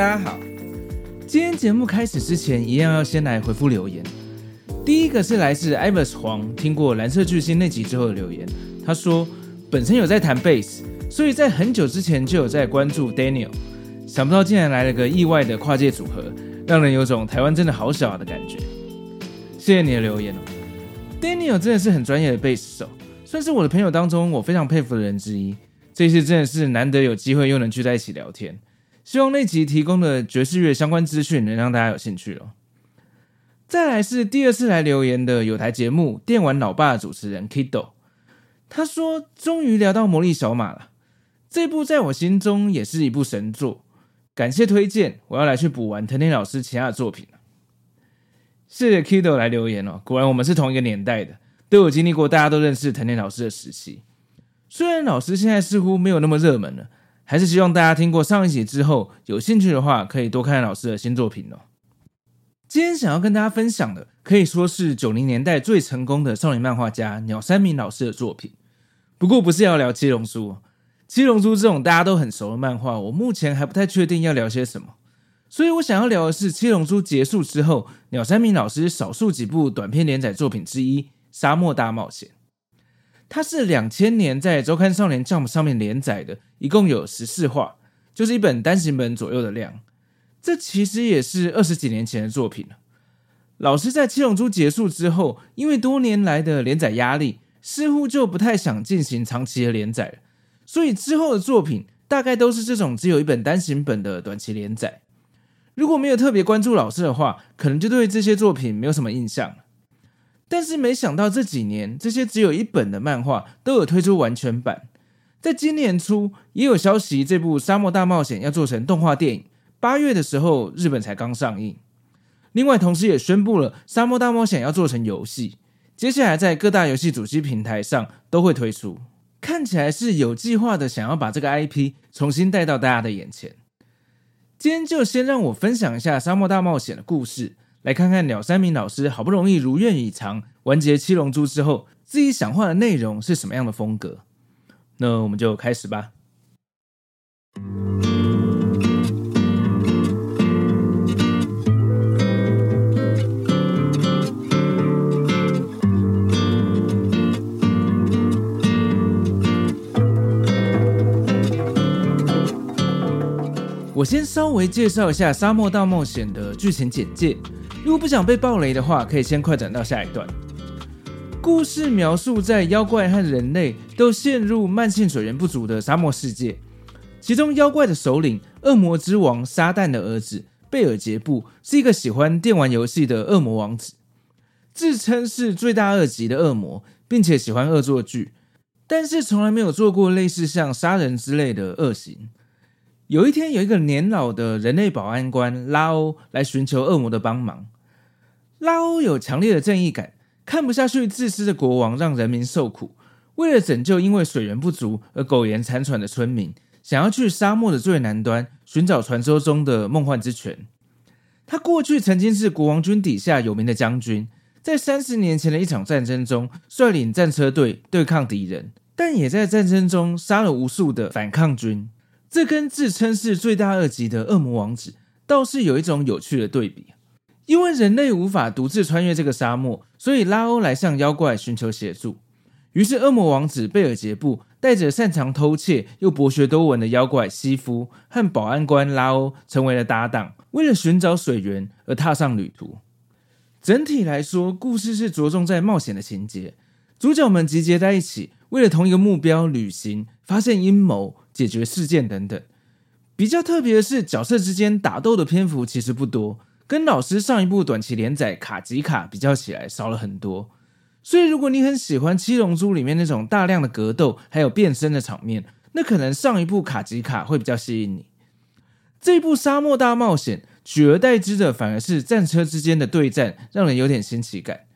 大家好，今天节目开始之前，一样要先来回复留言。第一个是来自 Ivers 黄，听过蓝色巨星那集之后的留言。他说，本身有在弹贝斯，所以在很久之前就有在关注 Daniel，想不到竟然来了个意外的跨界组合，让人有种台湾真的好小的感觉。谢谢你的留言哦，Daniel 真的是很专业的 bass 手，算是我的朋友当中我非常佩服的人之一。这次真的是难得有机会又能聚在一起聊天。希望那集提供的爵士乐相关资讯能让大家有兴趣哦。再来是第二次来留言的有台节目《电玩老爸》主持人 Kido，他说：“终于聊到魔力小马了，这部在我心中也是一部神作，感谢推荐，我要来去补完藤田老师其他的作品了。”谢谢 Kido 来留言哦，果然我们是同一个年代的，都有经历过大家都认识藤田老师的时期。虽然老师现在似乎没有那么热门了。还是希望大家听过上一集之后，有兴趣的话，可以多看看老师的新作品哦。今天想要跟大家分享的，可以说是九零年代最成功的少年漫画家鸟山明老师的作品。不过不是要聊七龙珠，七龙珠这种大家都很熟的漫画，我目前还不太确定要聊些什么。所以我想要聊的是七龙珠结束之后，鸟山明老师少数几部短篇连载作品之一《沙漠大冒险》。它是两千年在周刊少年 Jump 上面连载的，一共有十四话，就是一本单行本左右的量。这其实也是二十几年前的作品了。老师在七龙珠结束之后，因为多年来的连载压力，似乎就不太想进行长期的连载了。所以之后的作品大概都是这种只有一本单行本的短期连载。如果没有特别关注老师的话，可能就对这些作品没有什么印象。但是没想到这几年，这些只有一本的漫画都有推出完全版。在今年初，也有消息，这部《沙漠大冒险》要做成动画电影，八月的时候日本才刚上映。另外，同时也宣布了《沙漠大冒险》要做成游戏，接下来在各大游戏主机平台上都会推出。看起来是有计划的，想要把这个 IP 重新带到大家的眼前。今天就先让我分享一下《沙漠大冒险》的故事。来看看鸟山明老师好不容易如愿以偿完结《七龙珠》之后，自己想画的内容是什么样的风格？那我们就开始吧。我先稍微介绍一下《沙漠大冒险》的剧情简介。如果不想被爆雷的话，可以先快转到下一段。故事描述在妖怪和人类都陷入慢性水源不足的沙漠世界，其中妖怪的首领恶魔之王撒旦的儿子贝尔杰布是一个喜欢电玩游戏的恶魔王子，自称是罪大恶极的恶魔，并且喜欢恶作剧，但是从来没有做过类似像杀人之类的恶行。有一天，有一个年老的人类保安官拉欧来寻求恶魔的帮忙。拉欧有强烈的正义感，看不下去自私的国王让人民受苦，为了拯救因为水源不足而苟延残喘的村民，想要去沙漠的最南端寻找传说中的梦幻之泉。他过去曾经是国王军底下有名的将军，在三十年前的一场战争中率领战车队对抗敌人，但也在战争中杀了无数的反抗军。这跟自称是罪大恶极的恶魔王子倒是有一种有趣的对比。因为人类无法独自穿越这个沙漠，所以拉欧来向妖怪寻求协助。于是，恶魔王子贝尔杰布带着擅长偷窃又博学多闻的妖怪西夫和保安官拉欧成为了搭档，为了寻找水源而踏上旅途。整体来说，故事是着重在冒险的情节，主角们集结在一起，为了同一个目标旅行，发现阴谋。解决事件等等，比较特别的是，角色之间打斗的篇幅其实不多，跟老师上一部短期连载《卡吉卡》比较起来少了很多。所以，如果你很喜欢《七龙珠》里面那种大量的格斗还有变身的场面，那可能上一部《卡吉卡》会比较吸引你。这部《沙漠大冒险》取而代之的反而是战车之间的对战，让人有点新奇感。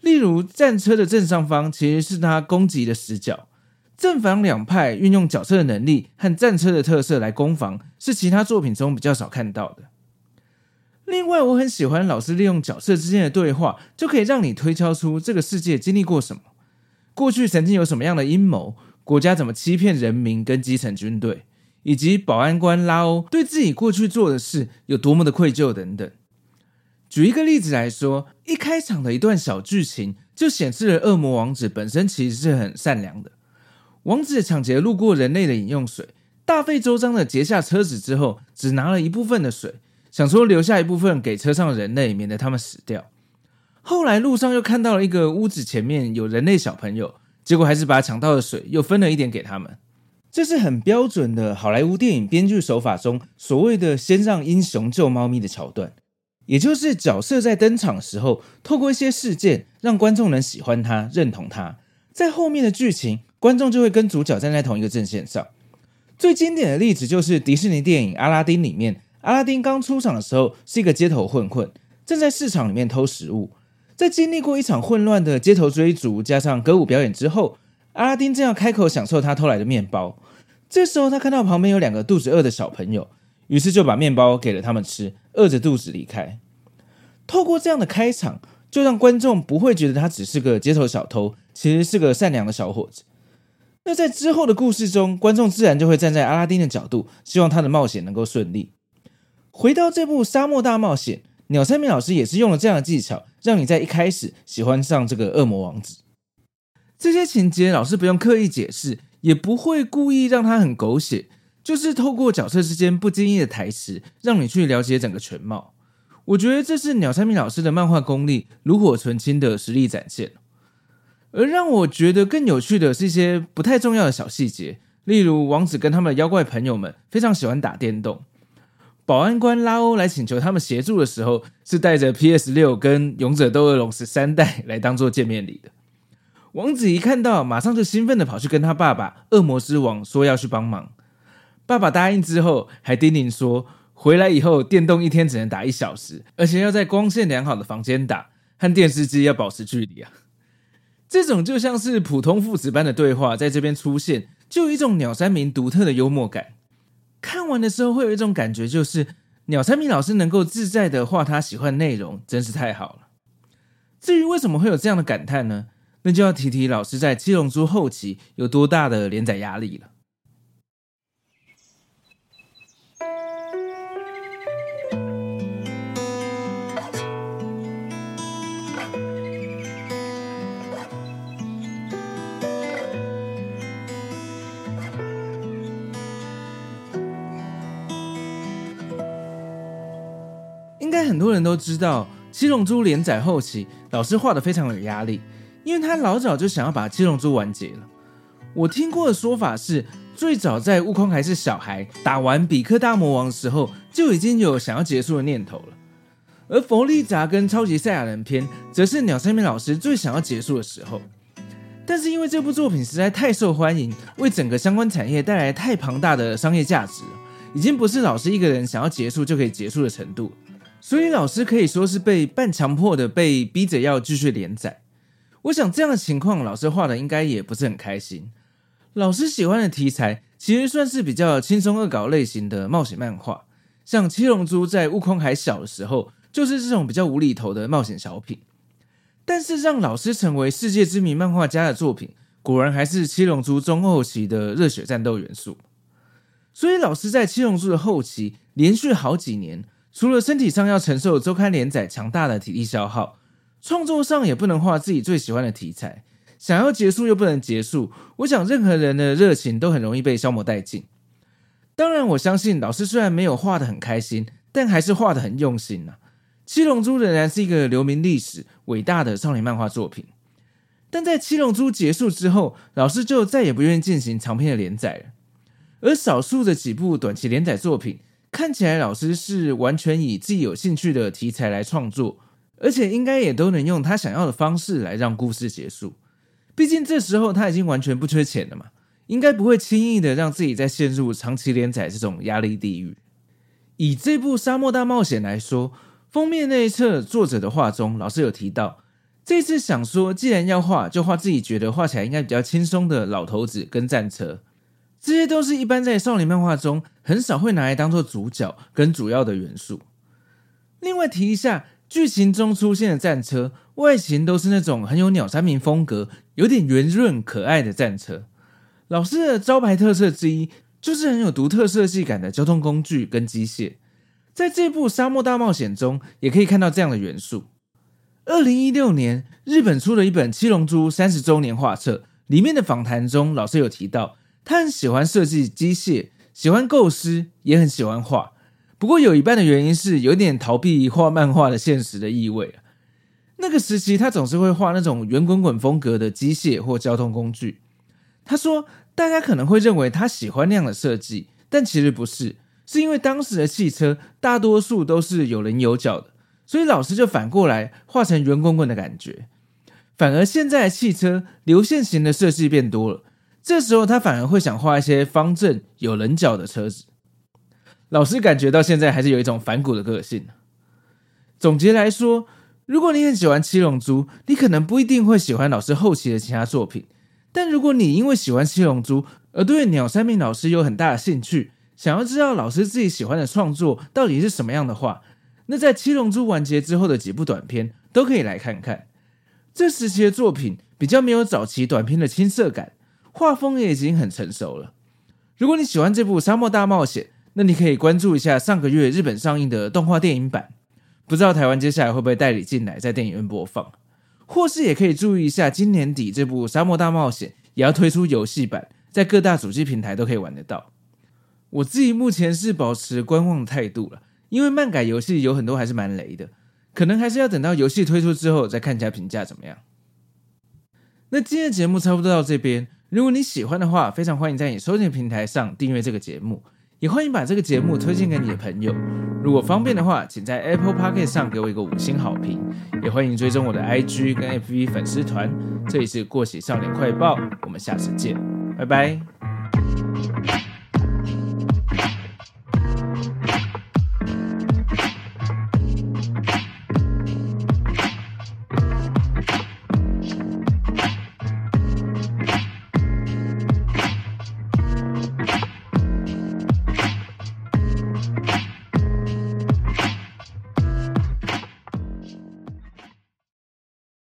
例如，战车的正上方其实是它攻击的死角，正反两派运用角色的能力和战车的特色来攻防，是其他作品中比较少看到的。另外，我很喜欢老师利用角色之间的对话，就可以让你推敲出这个世界经历过什么，过去曾经有什么样的阴谋，国家怎么欺骗人民跟基层军队，以及保安官拉欧对自己过去做的事有多么的愧疚等等。举一个例子来说，一开场的一段小剧情就显示了恶魔王子本身其实是很善良的。王子抢劫路过人类的饮用水，大费周章的劫下车子之后，只拿了一部分的水。想说留下一部分给车上的人类，免得他们死掉。后来路上又看到了一个屋子前面有人类小朋友，结果还是把抢到的水又分了一点给他们。这是很标准的好莱坞电影编剧手法中所谓的“先让英雄救猫咪”的桥段，也就是角色在登场的时候，透过一些事件让观众能喜欢他、认同他，在后面的剧情，观众就会跟主角站在同一个阵线上。最经典的例子就是迪士尼电影《阿拉丁》里面。阿拉丁刚出场的时候是一个街头混混，正在市场里面偷食物。在经历过一场混乱的街头追逐，加上歌舞表演之后，阿拉丁正要开口享受他偷来的面包。这时候他看到旁边有两个肚子饿的小朋友，于是就把面包给了他们吃，饿着肚子离开。透过这样的开场，就让观众不会觉得他只是个街头小偷，其实是个善良的小伙子。那在之后的故事中，观众自然就会站在阿拉丁的角度，希望他的冒险能够顺利。回到这部《沙漠大冒险》，鸟山明老师也是用了这样的技巧，让你在一开始喜欢上这个恶魔王子。这些情节老师不用刻意解释，也不会故意让他很狗血，就是透过角色之间不经意的台词，让你去了解整个全貌。我觉得这是鸟山明老师的漫画功力炉火纯青的实力展现。而让我觉得更有趣的是一些不太重要的小细节，例如王子跟他们的妖怪朋友们非常喜欢打电动。保安官拉欧来请求他们协助的时候，是带着 PS 六跟勇者斗恶龙十三代来当做见面礼的。王子一看到，马上就兴奋的跑去跟他爸爸恶魔之王说要去帮忙。爸爸答应之后，还叮咛说，回来以后电动一天只能打一小时，而且要在光线良好的房间打，和电视机要保持距离啊。这种就像是普通父子般的对话，在这边出现，就有一种鸟山明独特的幽默感。看完的时候会有一种感觉，就是鸟山明老师能够自在的画他喜欢的内容，真是太好了。至于为什么会有这样的感叹呢？那就要提提老师在《七龙珠》后期有多大的连载压力了。很多人都知道，《七龙珠》连载后期，老师画得非常有压力，因为他老早就想要把《七龙珠》完结了。我听过的说法是，最早在悟空还是小孩，打完比克大魔王的时候，就已经有想要结束的念头了。而弗利萨跟超级赛亚人篇，则是鸟山明老师最想要结束的时候。但是因为这部作品实在太受欢迎，为整个相关产业带来太庞大的商业价值，已经不是老师一个人想要结束就可以结束的程度。所以老师可以说是被半强迫的被逼着要继续连载。我想这样的情况，老师画的应该也不是很开心。老师喜欢的题材其实算是比较轻松恶搞类型的冒险漫画，像七龙珠在悟空还小的时候，就是这种比较无厘头的冒险小品。但是让老师成为世界知名漫画家的作品，果然还是七龙珠中后期的热血战斗元素。所以老师在七龙珠的后期连续好几年。除了身体上要承受周刊连载强大的体力消耗，创作上也不能画自己最喜欢的题材，想要结束又不能结束，我想任何人的热情都很容易被消磨殆尽。当然，我相信老师虽然没有画得很开心，但还是画得很用心呐、七龙珠仍然是一个留名历史、伟大的少年漫画作品，但在七龙珠结束之后，老师就再也不愿意进行长篇的连载了，而少数的几部短期连载作品。看起来老师是完全以自己有兴趣的题材来创作，而且应该也都能用他想要的方式来让故事结束。毕竟这时候他已经完全不缺钱了嘛，应该不会轻易的让自己再陷入长期连载这种压力地狱。以这部《沙漠大冒险》来说，封面那一册作者的画中，老师有提到，这次想说，既然要画，就画自己觉得画起来应该比较轻松的老头子跟战车，这些都是一般在少年漫画中很少会拿来当做主角跟主要的元素。另外提一下，剧情中出现的战车外形都是那种很有鸟山明风格、有点圆润可爱的战车。老师的招牌特色之一就是很有独特设计感的交通工具跟机械，在这部《沙漠大冒险》中也可以看到这样的元素。二零一六年，日本出了一本《七龙珠》三十周年画册，里面的访谈中，老师有提到，他很喜欢设计机械，喜欢构思，也很喜欢画。不过有一半的原因是有点逃避画漫画的现实的意味。那个时期，他总是会画那种圆滚滚风格的机械或交通工具。他说，大家可能会认为他喜欢那样的设计，但其实不是，是因为当时的汽车大多数都是有棱有角的。所以老师就反过来画成圆滚滚的感觉，反而现在的汽车流线型的设计变多了，这时候他反而会想画一些方正有棱角的车子。老师感觉到现在还是有一种反骨的个性。总结来说，如果你很喜欢七龙珠，你可能不一定会喜欢老师后期的其他作品，但如果你因为喜欢七龙珠而对鸟山明老师有很大的兴趣，想要知道老师自己喜欢的创作到底是什么样的话，那在《七龙珠》完结之后的几部短片都可以来看看。这时期的作品比较没有早期短片的青涩感，画风也已经很成熟了。如果你喜欢这部《沙漠大冒险》，那你可以关注一下上个月日本上映的动画电影版，不知道台湾接下来会不会代理进来在电影院播放，或是也可以注意一下今年底这部《沙漠大冒险》也要推出游戏版，在各大主机平台都可以玩得到。我自己目前是保持观望态度了。因为漫改游戏有很多还是蛮雷的，可能还是要等到游戏推出之后再看一下评价怎么样。那今天的节目差不多到这边，如果你喜欢的话，非常欢迎在你收听平台上订阅这个节目，也欢迎把这个节目推荐给你的朋友。如果方便的话，请在 Apple Podcast 上给我一个五星好评，也欢迎追踪我的 IG 跟 FB 粉丝团。这里是过气少年快报，我们下次见，拜拜。